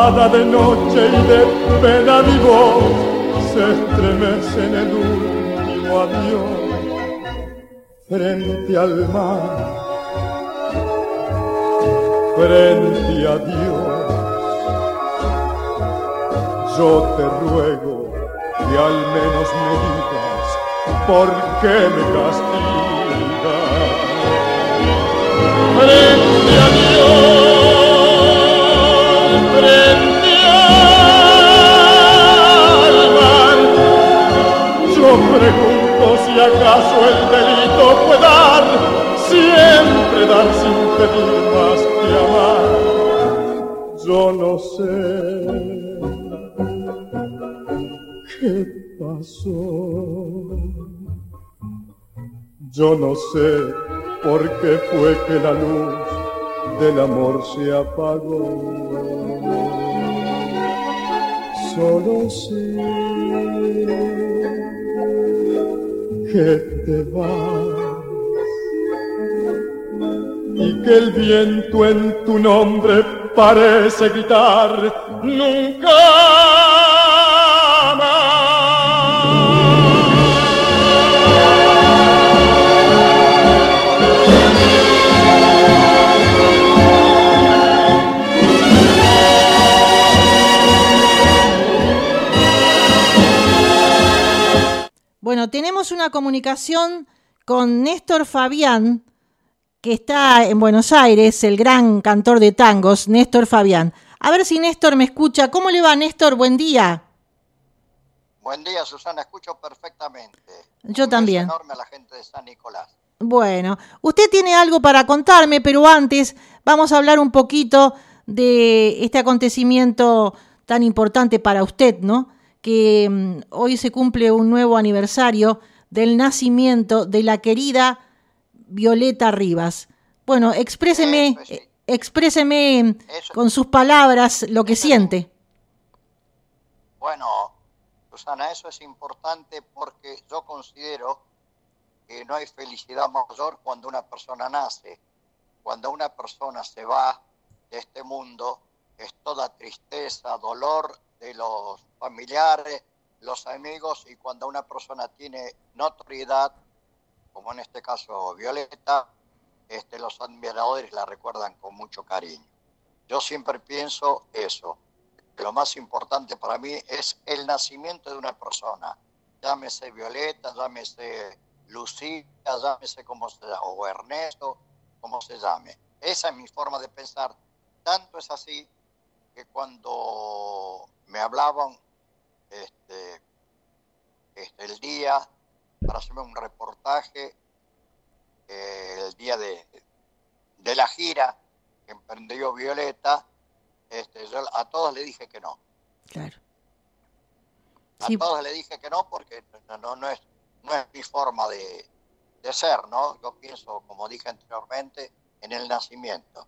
De noche y de pena mi voz se estremece en el último adiós frente al mar, frente a Dios. Yo te ruego que al menos me digas por qué me castigas. Frente a Dios, frente al mar, yo pregunto si acaso el delito puede dar, siempre dar sin pedir más que amar. Yo no sé qué pasó. Yo no sé por qué fue que la luz del amor se apagó. Solo sé que te vas y que el viento en tu nombre parece gritar nunca Bueno, tenemos una comunicación con Néstor Fabián, que está en Buenos Aires, el gran cantor de tangos, Néstor Fabián. A ver si Néstor me escucha. ¿Cómo le va, Néstor? Buen día. Buen día, Susana. Escucho perfectamente. Yo también. enorme a la gente de San Nicolás. Bueno, usted tiene algo para contarme, pero antes vamos a hablar un poquito de este acontecimiento tan importante para usted, ¿no? Que mm, hoy se cumple un nuevo aniversario del nacimiento de la querida Violeta Rivas. Bueno, expréseme, eh, expréseme con sus palabras lo que siente. Bueno, Susana, eso es importante porque yo considero que no hay felicidad mayor cuando una persona nace. Cuando una persona se va de este mundo, es toda tristeza, dolor de los familiares, los amigos y cuando una persona tiene notoriedad, como en este caso Violeta, este, los admiradores la recuerdan con mucho cariño. Yo siempre pienso eso. lo más importante para mí es el nacimiento de una persona. Llámese Violeta, llámese Lucía, llámese como se llame, o Ernesto, como se llame. Esa es mi forma de pensar. Tanto es así que cuando me hablaban este, este, el día para hacerme un reportaje eh, el día de, de, la gira que emprendió Violeta, este, yo a todos le dije que no. Claro. A todos le dije que no porque no, no, es, no es mi forma de, de ser, ¿no? Yo pienso, como dije anteriormente, en el nacimiento.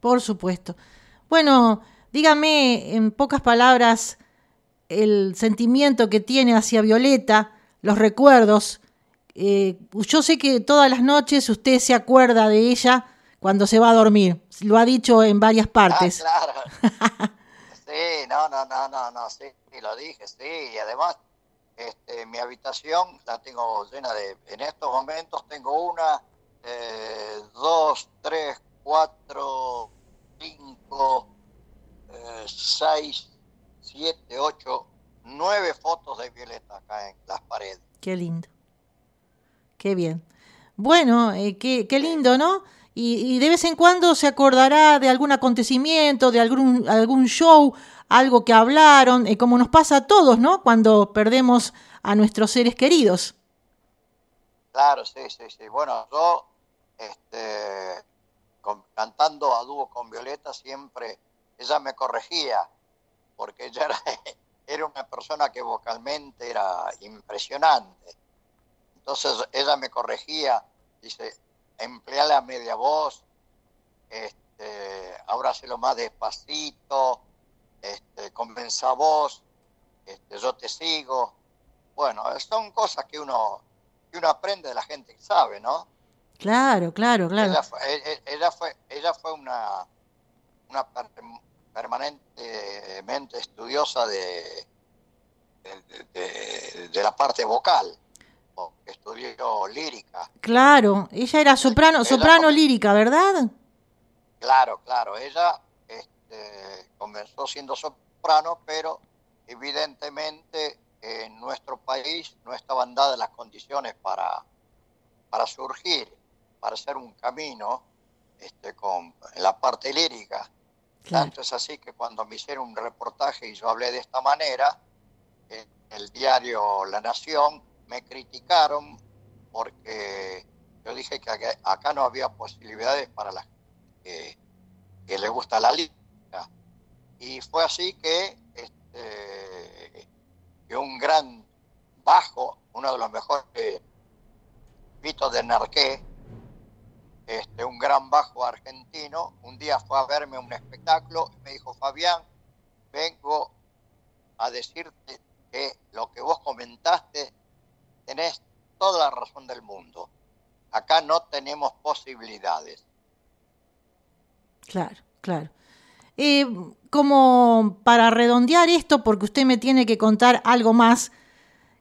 Por supuesto. Bueno, Dígame en pocas palabras el sentimiento que tiene hacia Violeta, los recuerdos. Eh, yo sé que todas las noches usted se acuerda de ella cuando se va a dormir. Lo ha dicho en varias partes. Ah, claro. sí, no, no, no, no, no, sí, lo dije, sí. Y además, este, mi habitación la tengo llena de, en estos momentos tengo una, eh, dos, tres, cuatro, cinco, seis, siete, ocho, nueve fotos de Violeta acá en las paredes. Qué lindo. Qué bien. Bueno, eh, qué, qué, lindo, ¿no? Y, de vez en cuando se acordará de algún acontecimiento, de algún, algún show, algo que hablaron, eh, como nos pasa a todos, ¿no? Cuando perdemos a nuestros seres queridos. Claro, sí, sí, sí. Bueno, yo, este, cantando a dúo con Violeta, siempre ella me corregía, porque ella era, era una persona que vocalmente era impresionante. Entonces ella me corregía, dice, emplea la media voz, este, ahora lo más despacito, este, convenza voz, este, yo te sigo. Bueno, son cosas que uno, que uno aprende de la gente que sabe, ¿no? Claro, claro, claro. Ella fue, e, e, ella fue, ella fue una, una permanentemente estudiosa de, de, la parte vocal, estudió lírica. Claro, ella era soprano, soprano lírica, ¿verdad? Claro, claro, ella este, comenzó siendo soprano, pero evidentemente en nuestro país no estaban dadas las condiciones para, para surgir, para hacer un camino este, con, en la parte lírica. Tanto es así que cuando me hicieron un reportaje y yo hablé de esta manera, en el diario La Nación me criticaron porque yo dije que acá no había posibilidades para las que, que le gusta la lírica. Y fue así que, este, un gran bajo, uno de los mejores mitos de Narqué, este, un gran bajo argentino, un día fue a verme un espectáculo y me dijo, Fabián, vengo a decirte que lo que vos comentaste tenés toda la razón del mundo. Acá no tenemos posibilidades. Claro, claro. Eh, como para redondear esto, porque usted me tiene que contar algo más,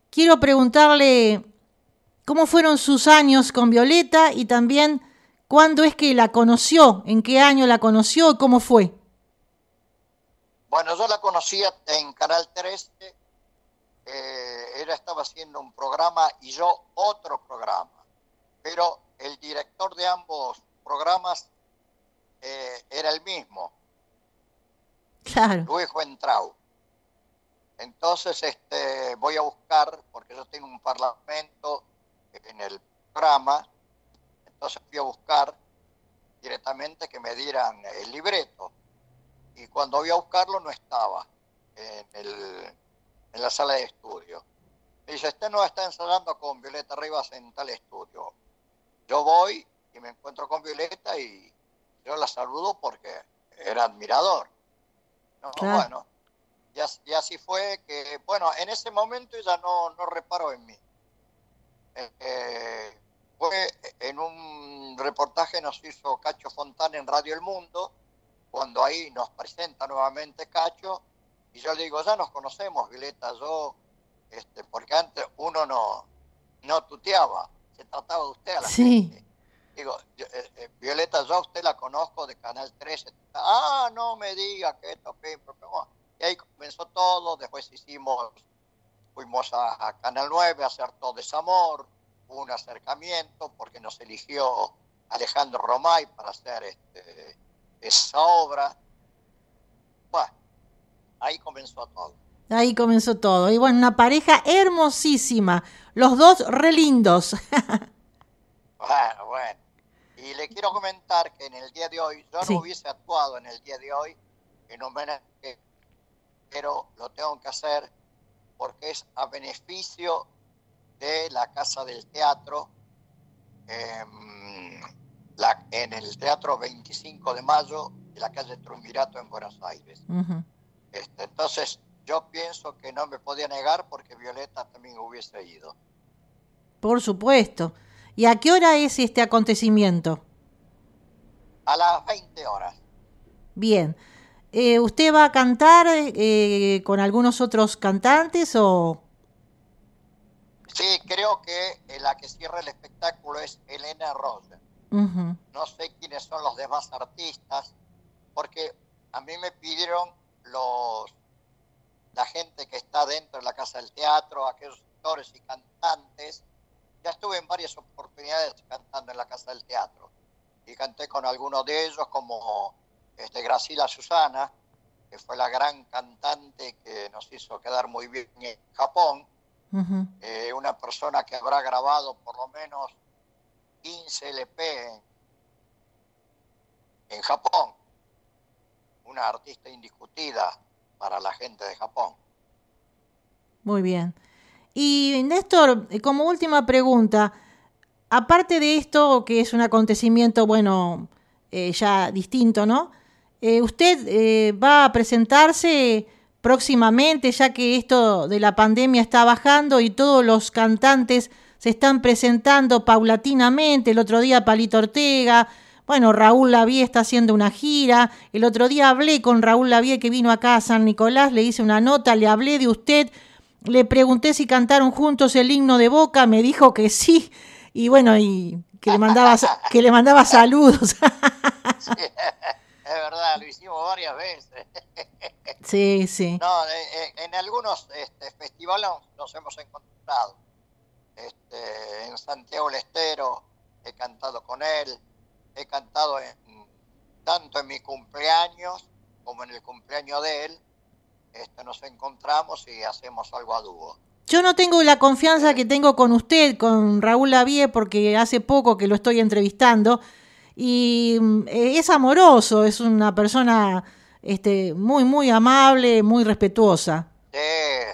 quiero preguntarle cómo fueron sus años con Violeta y también cuándo es que la conoció, en qué año la conoció cómo fue. Bueno, yo la conocía en Canal 13, eh, ella estaba haciendo un programa y yo otro programa, pero el director de ambos programas eh, era el mismo, claro. Luis Juentrau. Entonces este, voy a buscar, porque yo tengo un parlamento en el programa, entonces fui a buscar directamente que me dieran el libreto. Y cuando voy a buscarlo no estaba en, el, en la sala de estudio. Me dice, este no está ensayando con Violeta Rivas en tal estudio. Yo voy y me encuentro con Violeta y yo la saludo porque era admirador. No, Bueno, y, así fue que, bueno, en ese momento ella no, no reparó en mí. Eh, eh, fue en un reportaje nos hizo Cacho Fontana en Radio El Mundo, cuando ahí nos presenta nuevamente Cacho, y yo le digo, ya nos conocemos, Violeta, yo, este, porque antes uno no, no tuteaba, se trataba de usted a la gente. Digo, eh, eh, Violeta, yo a usted la conozco de Canal 13. Ah, no me diga que esto, y ahí comenzó todo, después hicimos, fuimos a, a Canal 9 a hacer todo desamor, un acercamiento porque nos eligió Alejandro Romay para hacer este, esa obra. Bueno, ahí comenzó todo. Ahí comenzó todo. Y bueno, una pareja hermosísima. Los dos re lindos. bueno, bueno. Y le quiero comentar que en el día de hoy, yo no hubiese actuado en el día de hoy en homenaje, pero lo tengo que hacer porque es a beneficio de la Casa del Teatro, em, en el Teatro 25 de Mayo de la calle Trumbirato en Buenos Aires. este, entonces, yo pienso que no me podía negar porque Violeta también hubiese ido. Por supuesto. ¿Y a qué hora es este acontecimiento? A las 20 horas. Bien. Eh, ¿Usted va a cantar eh, con algunos otros cantantes o...? Sí, creo que eh, la que cierra el espectáculo es Elena Roger. No sé quiénes son los demás artistas, porque a mí me pidieron los la gente que está dentro de la Casa del Teatro, aquellos actores y cantantes. Ya estuve en varias oportunidades cantando en la Casa del Teatro y canté con algunos de ellos, como este, Graciela Susana, que fue la gran cantante que nos hizo quedar muy bien en Japón eh, una persona que habrá grabado por lo menos 15 LP en, Japón, una artista indiscutida para la gente de Japón. Muy bien. Y Néstor, como última pregunta, aparte de esto, que es un acontecimiento, bueno, eh, ya distinto, ¿no? Eh, ¿Usted va a presentarse próximamente, ya que esto de la pandemia está bajando y todos los cantantes se están presentando paulatinamente. El otro día Palito Ortega, bueno, Raúl Lavie está haciendo una gira. El otro día hablé con Raúl Lavie que vino acá a San Nicolás, le hice una nota, le hablé de usted, le pregunté si cantaron juntos el himno de Boca, me dijo que sí. Y bueno, y que le mandaba, que le mandaba saludos. lo hicimos varias veces. Sí, sí. No, en algunos este, festivales nos hemos encontrado. Este, en Santiago del Estero he cantado con él, he cantado tanto en mi cumpleaños como en el cumpleaños de él. Este, nos encontramos y hacemos algo a dúo. Yo no tengo la confianza que tengo con usted, con Raúl Lavie, porque hace poco que lo estoy entrevistando y mm, es amoroso, es una persona este, muy, muy amable, muy respetuosa. Sí,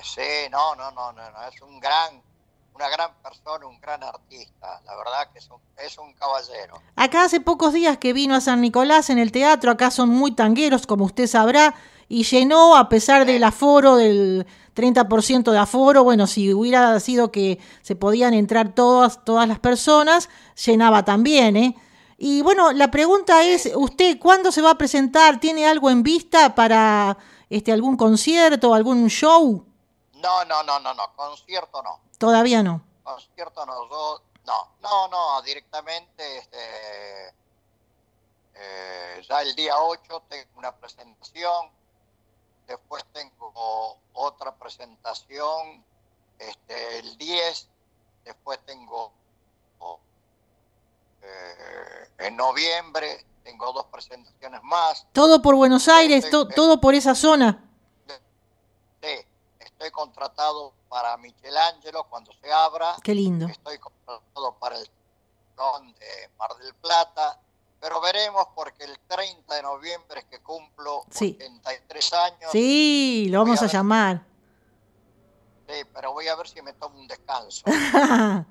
sí, no, no, no, no, es un gran, una gran persona, un gran artista, la verdad que es un, es un caballero. Acá hace pocos días que vino a San Nicolás en el teatro, acá son muy tangueros, como usted sabrá, y llenó a pesar del aforo del 30% de aforo, bueno, si hubiera sido que se podían entrar todas, todas las personas, llenaba también, ¿eh? Y bueno, la pregunta es, ¿usted cuándo se va a presentar? ¿Tiene algo en vista para este algún concierto, algún show? No, no, no, no, no, concierto no. Todavía no. Concierto no, yo, no, no, no, directamente, este, eh, ya el día 8 tengo una presentación, después tengo otra presentación este, el 10, después tengo en noviembre, tengo dos presentaciones más. Todo por Buenos Aires, todo por esa zona. Sí, estoy contratado para Michelangelo cuando se abra. Qué lindo. Estoy contratado para el de Mar del Plata pero veremos porque el 30 de noviembre es que cumplo sí. 83 años. Sí, lo vamos a, llamar. Sí, pero voy a ver si me tomo un descanso.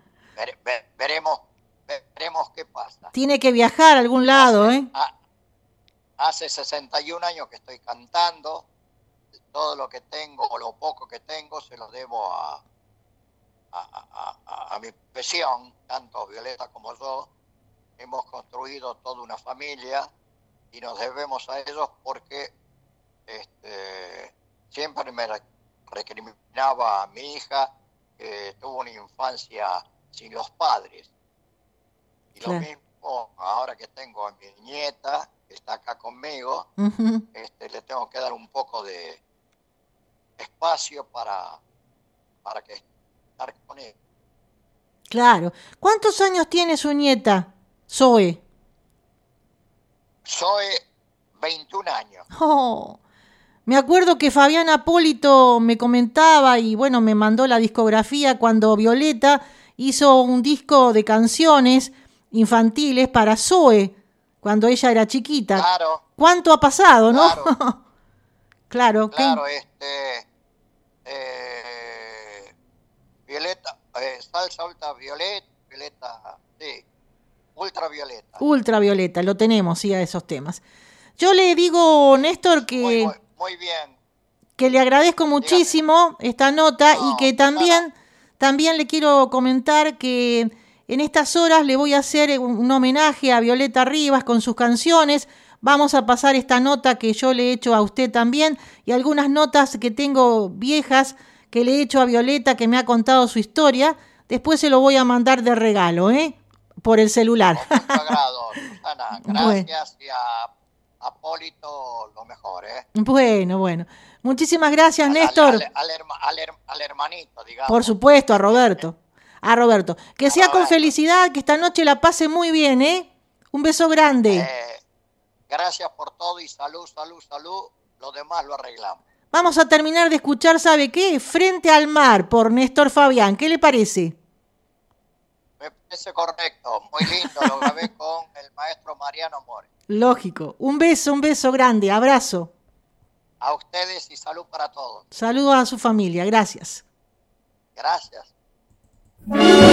veremos, veremos qué pasa. Tiene que viajar a algún lado, hace, ¿eh? hace 61 años que estoy cantando. Todo lo que tengo o lo poco que tengo se lo debo a, a, a, a mi profesión, tanto Violeta como yo hemos construido toda una familia y nos debemos a ellos porque este, siempre me recriminaba a mi hija que tuvo una infancia sin los padres. Y lo mismo ahora que tengo a mi nieta, que está acá conmigo, este, le tengo que dar un poco de espacio para, para que estar con él. Claro. ¿Cuántos años tiene su nieta? Zoe. Zoe, 21 años. Oh, me acuerdo que Fabián Apólito me comentaba y bueno, me mandó la discografía cuando Violeta hizo un disco de canciones infantiles para Zoe, cuando ella era chiquita. Claro. ¿Cuánto ha pasado, no? Claro. claro, este. Eh, Violeta, eh, salsa alta, Violeta, Violeta, sí. Ultravioleta. Ultravioleta, lo tenemos, sí, a esos temas. Yo le digo, Néstor, que... Muy, bien. Que le agradezco muchísimo esta nota y que también, también le quiero comentar que en estas horas le voy a hacer un, homenaje a Violeta Rivas con sus canciones. Vamos a pasar esta nota que yo le he hecho a usted también y algunas notas que tengo viejas que le he hecho a Violeta que me ha contado su historia. Después se lo voy a mandar de regalo, ¿eh? por el celular. Gracias y a Apólito lo mejor, ¿eh? Bueno, bueno. Muchísimas gracias, Néstor. Al, hermanito, digamos. Por supuesto, a Roberto. A Roberto. Que sea con felicidad, que esta noche la pase muy bien, ¿eh? Un beso grande. Eh, gracias por todo y salud, salud, salud. Lo demás lo arreglamos. Vamos a terminar de escuchar, ¿sabe qué? Frente al mar por Néstor Fabián. ¿Qué le parece? Me parece correcto, muy lindo, lo grabé con el maestro Mariano More. Lógico. Un beso, un beso grande, abrazo. A ustedes y salud para todos. Saludos a su familia, gracias. Gracias. Al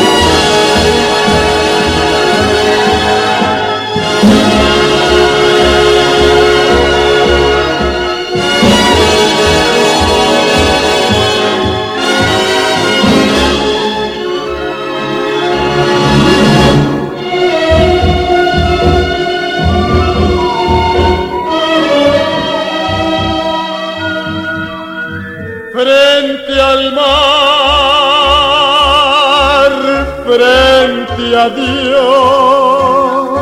frente a Dios,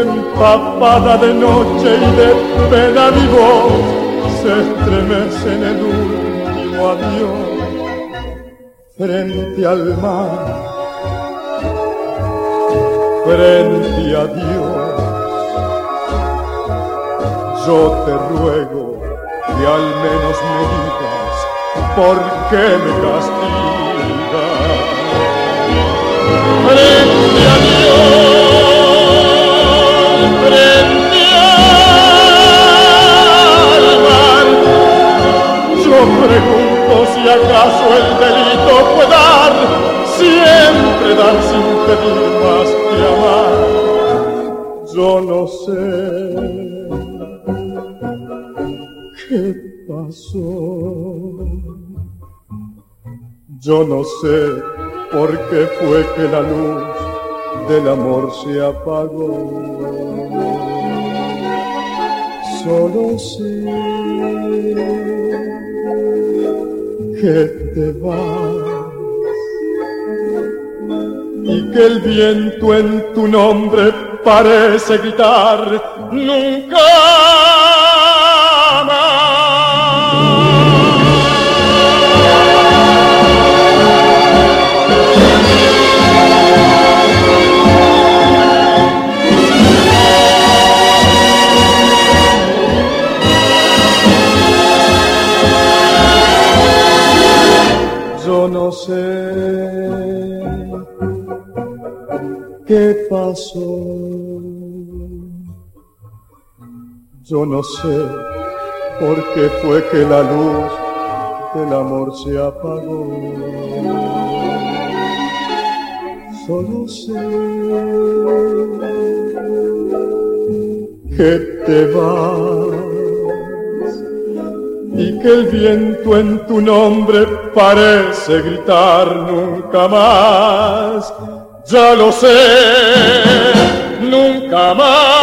empapada de noche y de pena mi voz se estremece en el último adiós frente al mar, frente a Dios. Yo te ruego que al menos me digas por qué me castigas. Pregunto si acaso el delito puede dar, siempre dar sin pedir más que amar. Yo no sé qué pasó. Yo no sé por qué fue que la luz del amor se apagó. Solo sé que te vas y que el viento en tu nombre parece gritar nunca Yo no sé por qué fue que la luz del amor se apagó. Solo sé que te vas y que el viento en tu nombre parece gritar nunca más. Ya lo sé, nunca más.